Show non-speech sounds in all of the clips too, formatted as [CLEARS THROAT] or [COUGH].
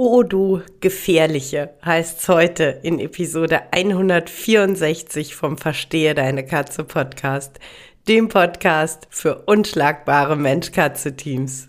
Oh du Gefährliche heißt's heute in Episode 164 vom Verstehe deine Katze Podcast, dem Podcast für unschlagbare Mensch-Katze-Teams.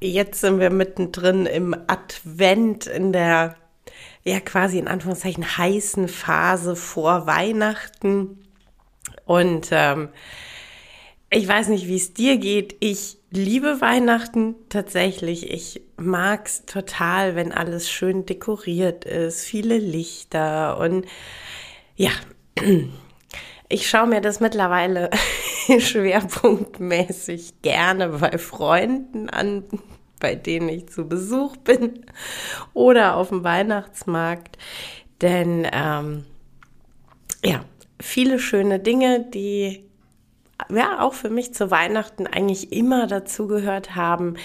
Jetzt sind wir mittendrin im Advent, in der, ja, quasi in Anführungszeichen heißen Phase vor Weihnachten. Und ähm, ich weiß nicht, wie es dir geht. Ich liebe Weihnachten tatsächlich. Ich mag es total, wenn alles schön dekoriert ist, viele Lichter und ja, [CLEARS THROAT] ich schaue mir das mittlerweile [LAUGHS] schwerpunktmäßig gerne bei Freunden an, bei denen ich zu Besuch bin [LAUGHS] oder auf dem Weihnachtsmarkt. Denn ähm, ja, viele schöne Dinge, die ja auch für mich zu Weihnachten eigentlich immer dazugehört haben,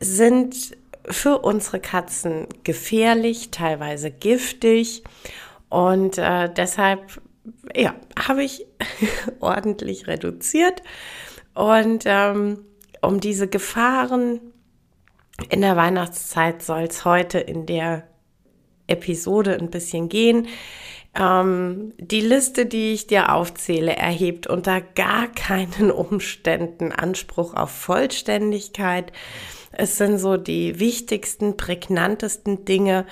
sind für unsere Katzen gefährlich, teilweise giftig. Und äh, deshalb ja, habe ich [LAUGHS] ordentlich reduziert. Und ähm, um diese Gefahren in der Weihnachtszeit soll es heute in der Episode ein bisschen gehen. Ähm, die Liste, die ich dir aufzähle, erhebt unter gar keinen [LAUGHS] Umständen Anspruch auf Vollständigkeit. Es sind so die wichtigsten, prägnantesten Dinge,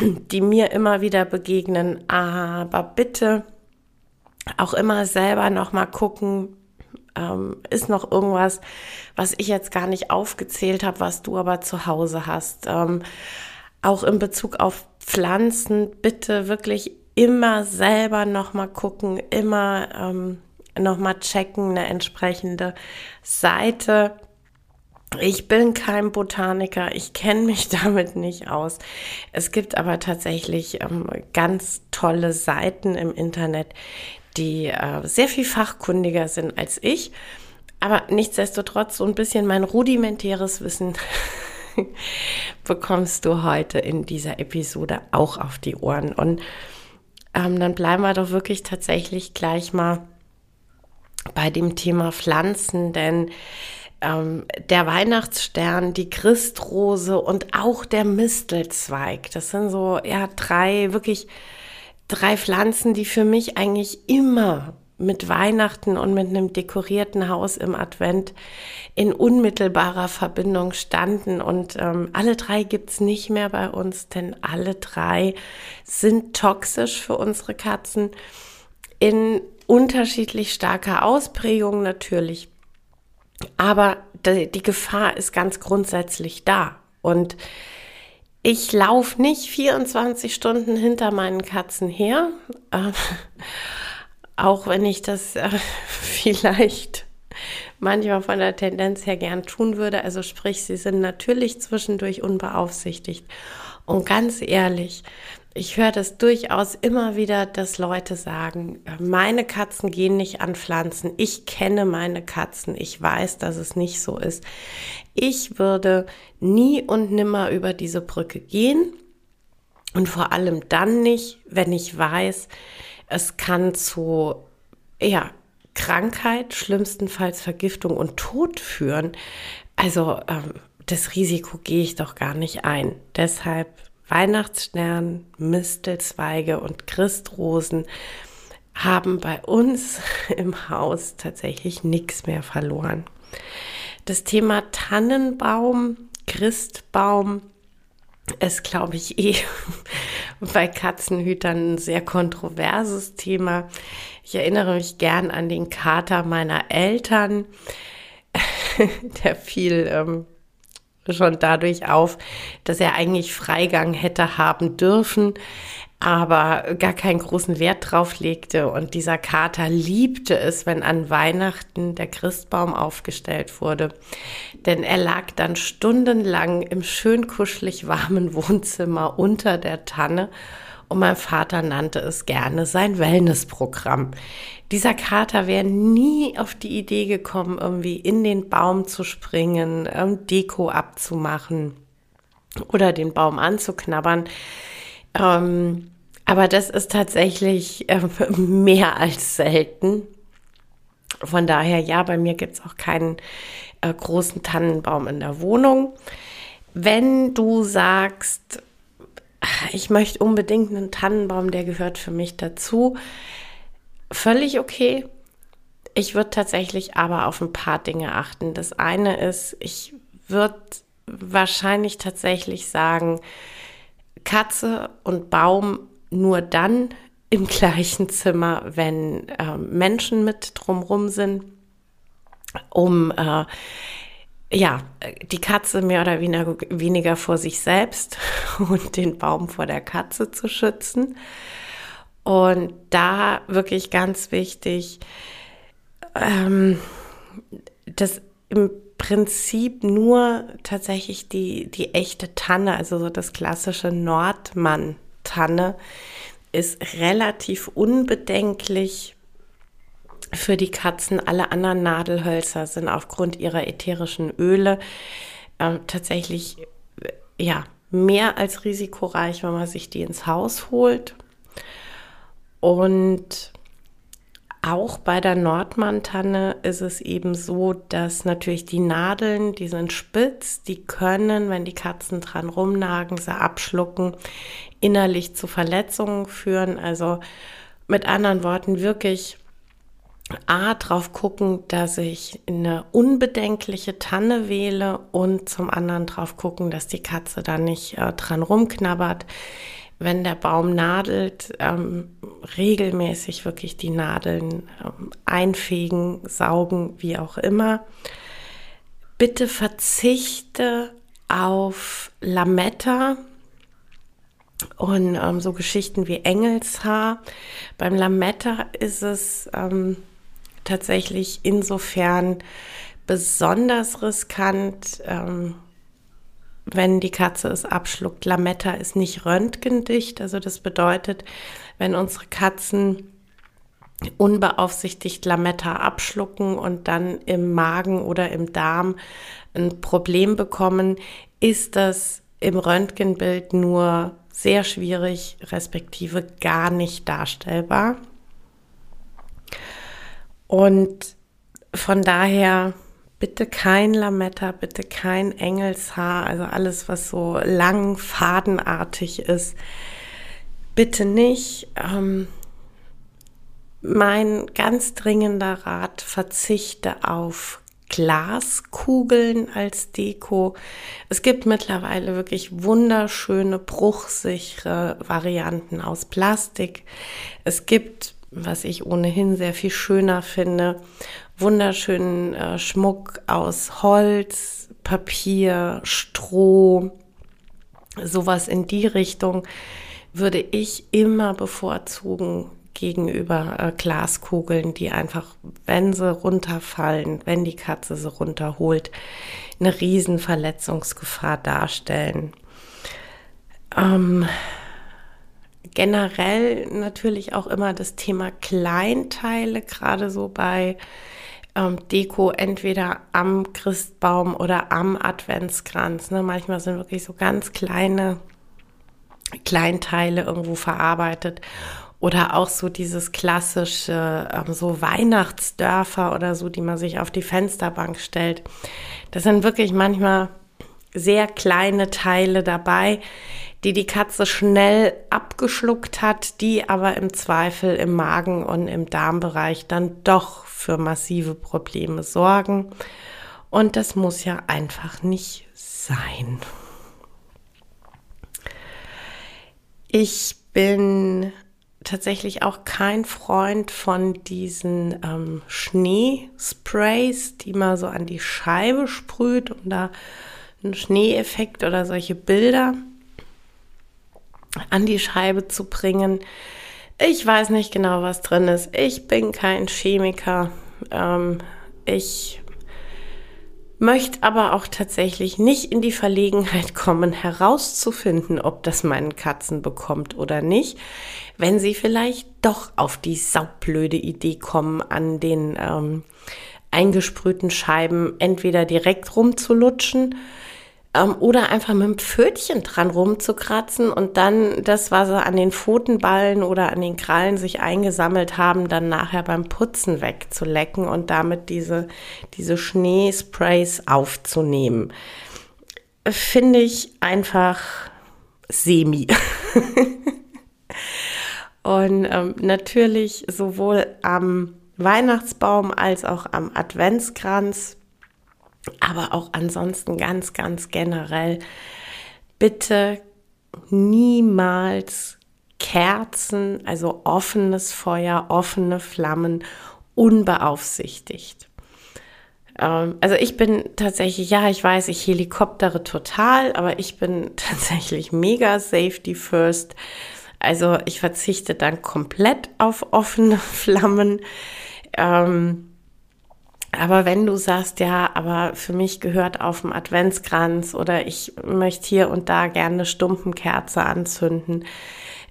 die mir immer wieder begegnen. Aber bitte auch immer selber noch mal gucken, ähm, ist noch irgendwas, was ich jetzt gar nicht aufgezählt habe, was du aber zu Hause hast. Ähm, auch in Bezug auf Pflanzen, bitte wirklich immer selber noch mal gucken, immer ähm, noch mal checken, eine entsprechende Seite ich bin kein Botaniker, ich kenne mich [LAUGHS] damit nicht aus. Es gibt aber tatsächlich ähm, ganz tolle Seiten im Internet, die äh, sehr viel fachkundiger sind als ich. Aber nichtsdestotrotz, so ein bisschen mein rudimentäres Wissen [LAUGHS] bekommst du heute in dieser Episode auch auf die Ohren. Und ähm, dann bleiben wir doch wirklich tatsächlich gleich mal bei dem Thema Pflanzen, denn ähm, der Weihnachtsstern, die Christrose und auch der Mistelzweig. Das sind so ja drei wirklich drei Pflanzen, die für mich eigentlich immer mit Weihnachten und mit einem dekorierten Haus im Advent in unmittelbarer Verbindung standen. Und ähm, alle drei gibt's nicht mehr bei uns, denn alle drei sind toxisch für unsere Katzen in unterschiedlich starker Ausprägung natürlich. Aber die, Gefahr ist ganz grundsätzlich da. Und ich laufe nicht 24 Stunden hinter meinen Katzen her, äh, [LAUGHS] auch wenn ich das äh, [LAUGHS] vielleicht manchmal von der Tendenz her gern tun würde. Also sprich, sie sind natürlich zwischendurch unbeaufsichtigt. Und ganz ehrlich, ich höre das durchaus immer wieder, dass Leute sagen, meine Katzen gehen nicht an Pflanzen. Ich kenne meine Katzen. Ich weiß, dass es nicht so ist. Ich würde nie und nimmer über diese Brücke gehen. Und vor allem dann nicht, wenn ich weiß, es kann zu, ja, Krankheit, schlimmstenfalls Vergiftung und Tod führen. Also ähm, das Risiko gehe ich doch gar nicht ein. Deshalb Weihnachtsstern, Mistelzweige und Christrosen haben bei uns [LAUGHS] im Haus tatsächlich nichts mehr verloren. Das Thema Tannenbaum, Christbaum ist, glaube ich, eh [LAUGHS] bei Katzenhütern ein sehr kontroverses Thema. Ich erinnere mich gern an den Kater meiner Eltern, [LAUGHS] der fiel ähm, schon dadurch auf, dass er eigentlich Freigang hätte haben dürfen aber gar keinen großen Wert drauf legte. Und dieser Kater liebte es, wenn an Weihnachten der Christbaum aufgestellt wurde. Denn er lag dann stundenlang im schön kuschelig warmen Wohnzimmer unter der Tanne und mein Vater nannte es gerne sein Wellnessprogramm. Dieser Kater wäre nie auf die Idee gekommen, irgendwie in den Baum zu springen, ähm, Deko abzumachen oder den Baum anzuknabbern. Ähm, aber das ist tatsächlich äh, [LAUGHS] mehr als selten. Von daher, ja, bei mir gibt es auch keinen äh, großen Tannenbaum in der Wohnung. Wenn du sagst, ich möchte unbedingt einen Tannenbaum, der gehört für mich dazu, völlig okay. Ich würde tatsächlich aber auf ein paar Dinge achten. Das eine ist, ich würde wahrscheinlich tatsächlich sagen, Katze und Baum nur dann im [LAUGHS] gleichen Zimmer, wenn äh, Menschen mit drumrum sind, um äh, ja, die Katze mehr oder weniger, vor sich selbst [LAUGHS] und den Baum vor der Katze zu schützen. Und da wirklich ganz wichtig, ähm, dass im Prinzip nur tatsächlich die, die echte Tanne, also so das klassische Nordmann Tanne ist relativ unbedenklich für die Katzen. Alle anderen Nadelhölzer sind aufgrund ihrer ätherischen Öle äh, tatsächlich ja mehr als risikoreich, wenn man sich die ins Haus holt. Und auch bei der Nordmantanne ist es eben so, dass natürlich die Nadeln, die sind spitz, die können, wenn die Katzen dran rumnagen, sie abschlucken, innerlich zu Verletzungen führen. Also mit anderen Worten wirklich A, drauf gucken, dass ich eine unbedenkliche Tanne wähle und zum anderen drauf gucken, dass die Katze da nicht äh, dran rumknabbert wenn der Baum nadelt, ähm, regelmäßig wirklich die Nadeln ähm, einfegen, saugen, wie auch immer. Bitte verzichte auf Lametta und ähm, so Geschichten wie Engelshaar. Beim Lametta ist es ähm, tatsächlich insofern besonders riskant, ähm, wenn die Katze es abschluckt. Lametta ist nicht röntgendicht, also das bedeutet, wenn unsere Katzen unbeaufsichtigt Lametta abschlucken und dann im Magen oder im Darm ein Problem bekommen, ist das im Röntgenbild nur sehr schwierig, respektive gar nicht darstellbar. Und von daher bitte kein Lametta, bitte kein Engelshaar, also alles, was so lang, fadenartig ist. Bitte nicht. Ähm, mein ganz dringender Rat, verzichte auf Glaskugeln als Deko. Es gibt mittlerweile wirklich wunderschöne, bruchsichere Varianten aus Plastik. Es gibt, was ich ohnehin sehr viel schöner finde, wunderschönen äh, Schmuck aus Holz, Papier, Stroh, sowas in die Richtung würde ich immer bevorzugen gegenüber äh, Glaskugeln, die einfach, wenn sie runterfallen, wenn die Katze sie runterholt, eine riesen Verletzungsgefahr darstellen. Ähm, generell natürlich auch immer das Thema Kleinteile, gerade so bei ähm, Deko entweder am Christbaum oder am Adventskranz. Ne? Manchmal sind wirklich so ganz kleine Kleinteile irgendwo verarbeitet. Oder auch so dieses klassische, ähm, so Weihnachtsdörfer oder so, die man sich auf die Fensterbank stellt. Das sind wirklich manchmal sehr kleine Teile dabei, die die Katze schnell abgeschluckt hat, die aber im Zweifel im Magen und im Darmbereich dann doch für massive Probleme sorgen. Und das muss ja einfach nicht sein. Ich bin tatsächlich auch kein Freund von diesen ähm, Schneesprays, die man so an die Scheibe sprüht, um da einen Schneeeffekt oder solche Bilder an die Scheibe zu bringen. Ich weiß nicht genau, was drin ist. Ich bin kein Chemiker. Ähm, ich möchte aber auch tatsächlich nicht in die Verlegenheit kommen, herauszufinden, ob das meinen Katzen bekommt oder nicht, wenn sie vielleicht doch auf die saublöde Idee kommen, an den ähm, eingesprühten Scheiben entweder direkt rumzulutschen ähm, oder einfach mit dem Pfötchen dran rumzukratzen und dann das, was sie an den Pfotenballen oder an den Krallen sich eingesammelt haben, dann nachher beim Putzen wegzulecken und damit diese, diese Schneesprays aufzunehmen. Finde ich einfach semi. [LAUGHS] und ähm, natürlich sowohl am Weihnachtsbaum als auch am Adventskranz aber auch ansonsten ganz, ganz generell, bitte niemals Kerzen, also offenes Feuer, offene Flammen, unbeaufsichtigt. Ähm, also ich bin tatsächlich, ja, ich weiß, ich helikoptere total, aber ich bin [LAUGHS] tatsächlich mega safety first. Also ich verzichte dann komplett auf offene [LAUGHS] Flammen. Ähm, aber wenn du sagst, ja, aber für mich gehört auf dem Adventskranz oder ich möchte hier und da gerne eine Stumpenkerze anzünden,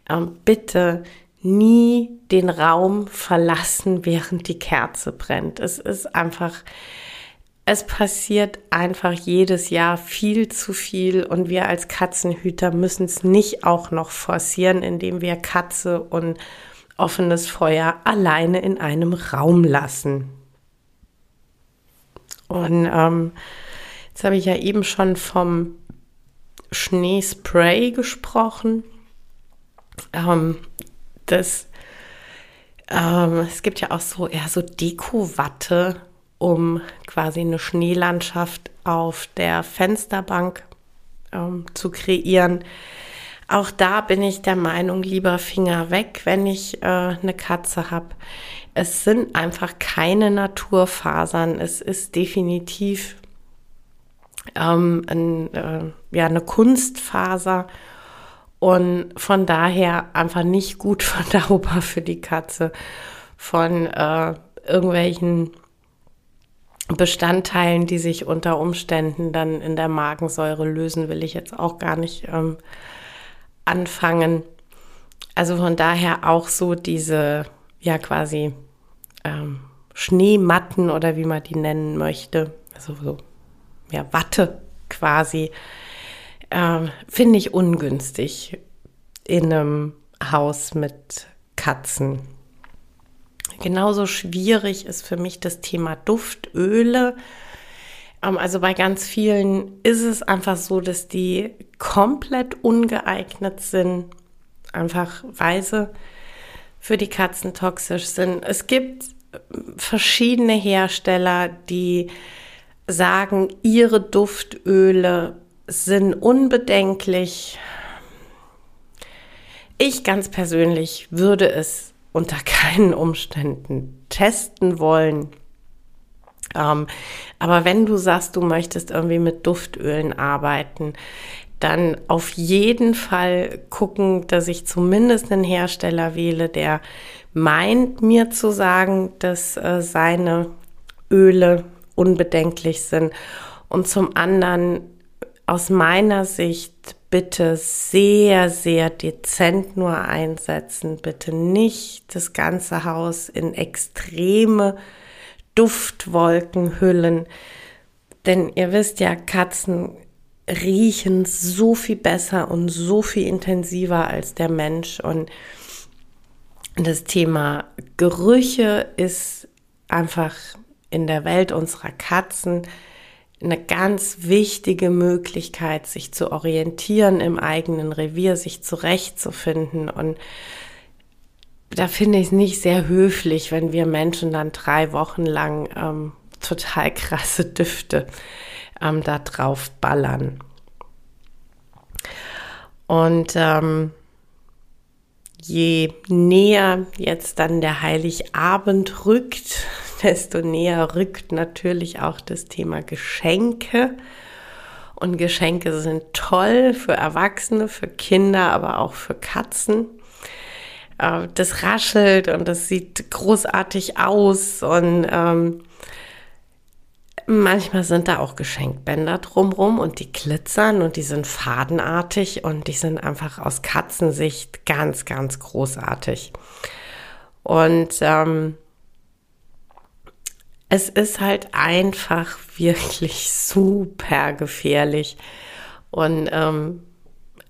ähm, bitte nie den Raum verlassen, während die Kerze brennt. Es ist einfach, es passiert einfach jedes Jahr viel zu viel und wir als Katzenhüter müssen es nicht auch noch forcieren, indem wir Katze und offenes Feuer alleine in einem Raum lassen. Und ähm, jetzt habe ich ja eben schon vom Schneespray gesprochen. Ähm, das, ähm, es gibt ja auch so eher so Deko-Watte, um quasi eine Schneelandschaft auf der Fensterbank ähm, zu kreieren. Auch da bin ich der Meinung, lieber Finger weg, wenn ich äh, eine Katze habe es sind einfach keine Naturfasern. Es ist definitiv ähm, ein, äh, ja, eine Kunstfaser und von daher einfach nicht gut [LAUGHS] verdaubar für die Katze. Von äh, irgendwelchen Bestandteilen, die sich unter Umständen dann in der Magensäure lösen, will ich jetzt auch gar nicht ähm, anfangen. Also von daher auch so diese ja quasi ähm, Schneematten oder wie man die nennen möchte, also so ja, Watte quasi, äh, finde ich ungünstig in einem Haus mit Katzen. Genauso schwierig ist für mich das Thema Duftöle. Ähm, also bei ganz vielen ist es einfach so, dass die komplett ungeeignet sind, einfach weise für die Katzen toxisch sind. Es gibt verschiedene Hersteller, die sagen, ihre Duftöle sind unbedenklich. Ich ganz persönlich würde es unter [LAUGHS] keinen Umständen testen wollen. Ähm, aber wenn du sagst, du möchtest irgendwie mit Duftölen arbeiten, dann auf jeden Fall gucken, dass ich zumindest einen Hersteller wähle, der meint mir zu sagen, dass äh, seine Öle unbedenklich sind. Und zum anderen aus meiner Sicht bitte sehr, sehr dezent nur einsetzen. Bitte nicht das ganze Haus in extreme Duftwolken hüllen. Denn ihr wisst ja, Katzen riechen so viel besser und so viel intensiver als der Mensch. Und das Thema Gerüche ist einfach in der Welt unserer Katzen eine ganz wichtige Möglichkeit, sich zu orientieren im eigenen Revier, sich zurechtzufinden. Und da finde ich es nicht sehr höflich, wenn wir Menschen dann drei Wochen lang ähm, total krasse Düfte ähm, da drauf ballern. Und ähm, je näher jetzt dann der Heiligabend rückt, [LAUGHS] desto näher rückt natürlich auch das Thema Geschenke. Und Geschenke sind toll für Erwachsene, für Kinder, aber auch für Katzen. Äh, das raschelt und das sieht großartig aus und ähm, Manchmal sind da auch Geschenkbänder drumrum und die glitzern und die sind fadenartig und die sind einfach aus Katzensicht ganz, ganz großartig. Und ähm, es ist halt einfach wirklich super gefährlich. Und ähm,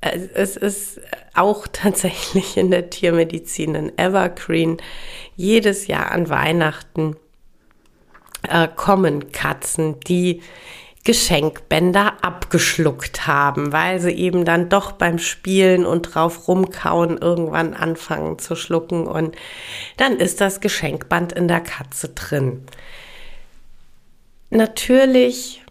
es ist auch [LAUGHS] tatsächlich in der Tiermedizin ein Evergreen. Jedes Jahr an Weihnachten äh, kommen Katzen, die Geschenkbänder abgeschluckt haben, weil sie eben dann doch beim Spielen und drauf rumkauen irgendwann anfangen zu schlucken und dann ist das Geschenkband in der Katze drin. Natürlich,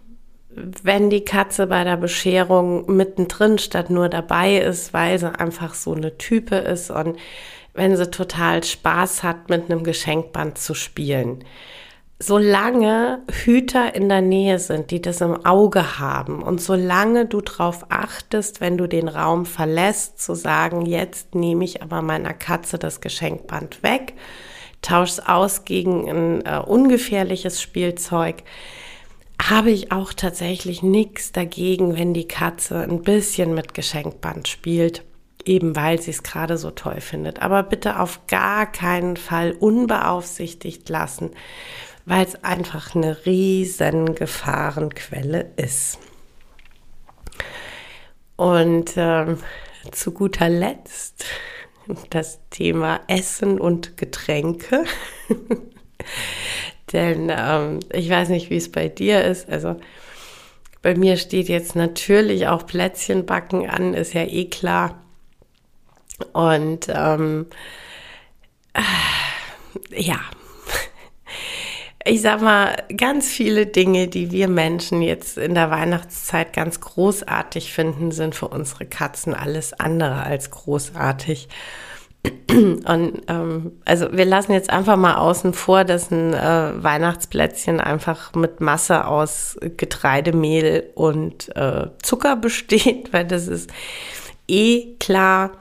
wenn die Katze bei der Bescherung mittendrin statt nur dabei ist, weil sie einfach so eine Type ist und wenn sie total Spaß hat, mit einem Geschenkband zu spielen solange Hüter in der Nähe sind, die das im Auge haben und solange du darauf achtest, wenn du den Raum verlässt, zu sagen, jetzt nehme ich aber meiner Katze das Geschenkband weg, tausch es aus gegen ein äh, ungefährliches Spielzeug, habe ich auch tatsächlich nichts dagegen, wenn die Katze ein bisschen mit Geschenkband spielt eben weil sie es gerade so toll findet. Aber bitte auf gar keinen Fall unbeaufsichtigt lassen weil es einfach eine riesen Gefahrenquelle ist. Und ähm, zu guter Letzt das Thema Essen und Getränke. [LAUGHS] Denn ähm, ich weiß nicht, wie es bei dir ist. Also bei mir steht jetzt natürlich auch Plätzchenbacken an, ist ja eh klar. Und ähm, äh, ja, ich sag mal, ganz viele Dinge, die wir Menschen jetzt in der Weihnachtszeit ganz großartig finden, sind für unsere Katzen alles andere als großartig. Und ähm, also wir lassen jetzt einfach mal außen vor, dass ein äh, Weihnachtsplätzchen einfach mit Masse aus Getreidemehl und äh, Zucker besteht, [LAUGHS] weil das ist eh klar.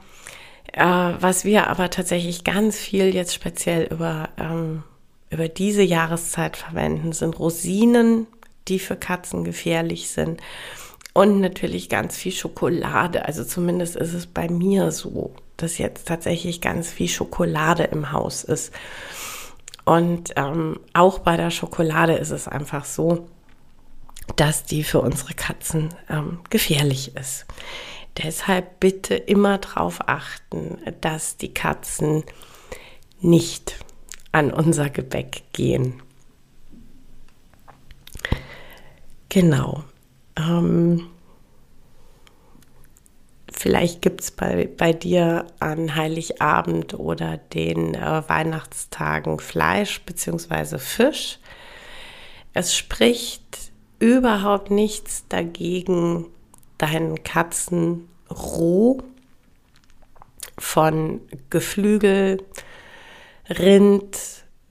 Äh, was wir aber tatsächlich ganz viel jetzt speziell über ähm, über diese Jahreszeit verwenden, sind Rosinen, die für Katzen gefährlich sind. Und natürlich ganz viel Schokolade. Also zumindest ist es bei mir so, dass jetzt tatsächlich ganz viel Schokolade im Haus ist. Und ähm, auch bei der Schokolade ist es einfach so, dass die für unsere Katzen ähm, gefährlich ist. Deshalb bitte immer darauf achten, dass die Katzen nicht an unser Gebäck gehen. Genau. Ähm, vielleicht gibt es bei, bei dir an Heiligabend oder den äh, Weihnachtstagen Fleisch bzw. Fisch. Es spricht überhaupt nichts dagegen, deinen Katzen roh von Geflügel, Rind,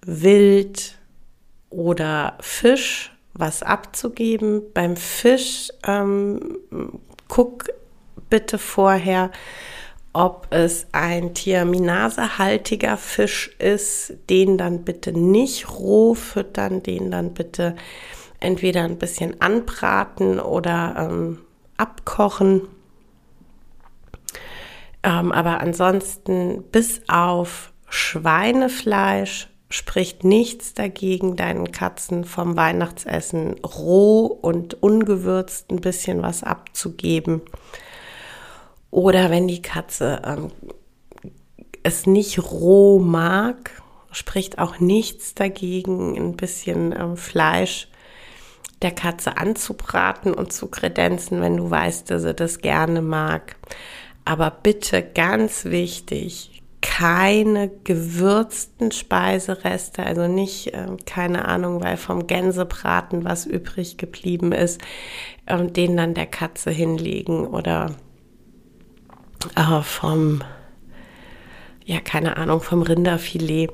Wild oder Fisch was abzugeben. Beim Fisch ähm, guck bitte vorher, ob es ein Thiaminasehaltiger Fisch ist, den dann bitte nicht roh füttern, den dann bitte entweder ein bisschen anbraten oder ähm, abkochen. Ähm, aber ansonsten bis auf Schweinefleisch spricht nichts dagegen, deinen Katzen vom Weihnachtsessen roh und ungewürzt ein bisschen was abzugeben. Oder wenn die Katze ähm, es nicht roh mag, spricht auch nichts dagegen, ein bisschen ähm, Fleisch der Katze anzubraten und zu kredenzen, wenn du weißt, dass sie das gerne mag. Aber bitte ganz wichtig, keine gewürzten Speisereste, also nicht, äh, keine Ahnung, weil vom Gänsebraten was übrig geblieben ist, äh, den dann der Katze hinlegen oder äh, vom, ja, keine Ahnung, vom Rinderfilet.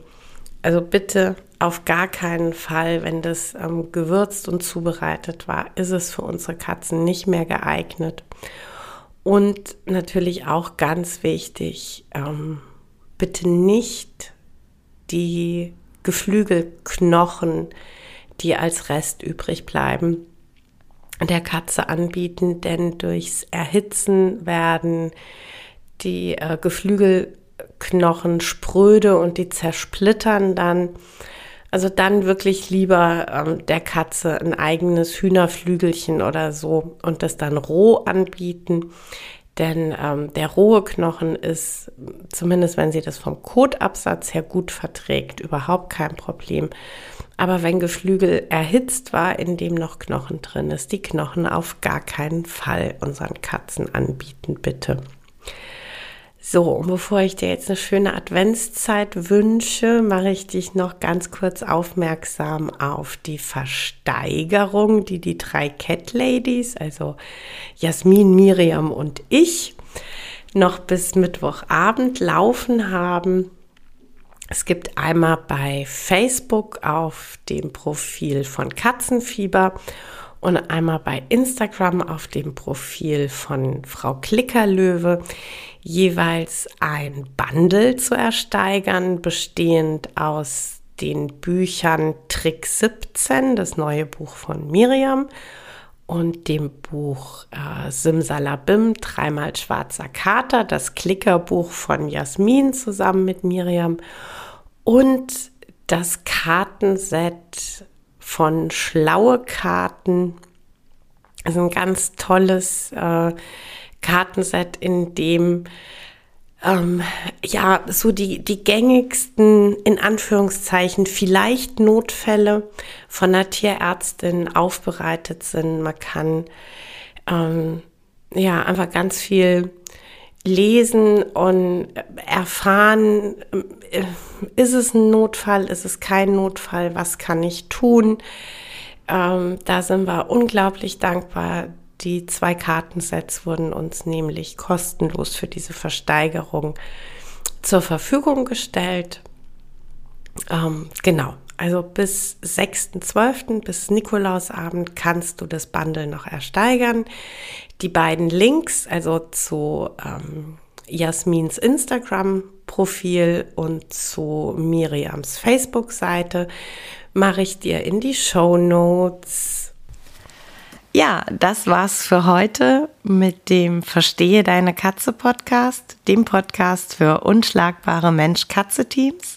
Also bitte auf gar keinen Fall, wenn das ähm, gewürzt und zubereitet war, ist es für unsere Katzen nicht mehr geeignet. Und natürlich auch ganz wichtig, ähm, bitte nicht die Geflügelknochen, die als Rest übrig bleiben, der Katze anbieten, denn durchs Erhitzen werden die äh, Geflügelknochen spröde und die zersplittern dann. Also dann wirklich lieber ähm, der Katze ein eigenes Hühnerflügelchen oder so und das dann roh anbieten. Denn ähm, der rohe Knochen ist, zumindest wenn sie das vom Kotabsatz her gut verträgt, überhaupt kein Problem. Aber wenn Geflügel erhitzt war, in dem noch Knochen drin ist, die Knochen auf gar keinen Fall unseren Katzen anbieten, bitte. So, und bevor ich dir jetzt eine schöne Adventszeit wünsche, mache ich dich noch ganz kurz aufmerksam auf die Versteigerung, die die drei Cat Ladies, also Jasmin, Miriam und ich, noch bis Mittwochabend laufen haben. Es gibt einmal bei Facebook auf dem Profil von Katzenfieber und einmal bei Instagram auf dem Profil von Frau Klickerlöwe jeweils ein Bundle zu ersteigern, bestehend aus den Büchern Trick 17, das neue Buch von Miriam, und dem Buch äh, Simsalabim, dreimal schwarzer Kater, das Klickerbuch von Jasmin zusammen mit Miriam und das Kartenset von Schlaue Karten. Also ein ganz tolles äh, Kartenset, in dem ähm, ja so die, die gängigsten, in Anführungszeichen, vielleicht Notfälle von der Tierärztin aufbereitet sind. Man kann ähm, ja einfach ganz viel lesen und erfahren, äh, ist es ein Notfall, ist es kein Notfall, was kann ich tun. Ähm, da sind wir unglaublich dankbar. Die zwei Kartensets wurden uns nämlich kostenlos für diese Versteigerung zur Verfügung gestellt. Ähm, genau, also bis 6.12., bis Nikolausabend kannst du das Bundle noch ersteigern. Die beiden Links, also zu ähm, Jasmins Instagram-Profil und zu Miriams Facebook-Seite, mache ich dir in die Show Notes. Ja, das war's für heute mit dem Verstehe deine Katze Podcast, dem Podcast für unschlagbare Mensch-Katze-Teams.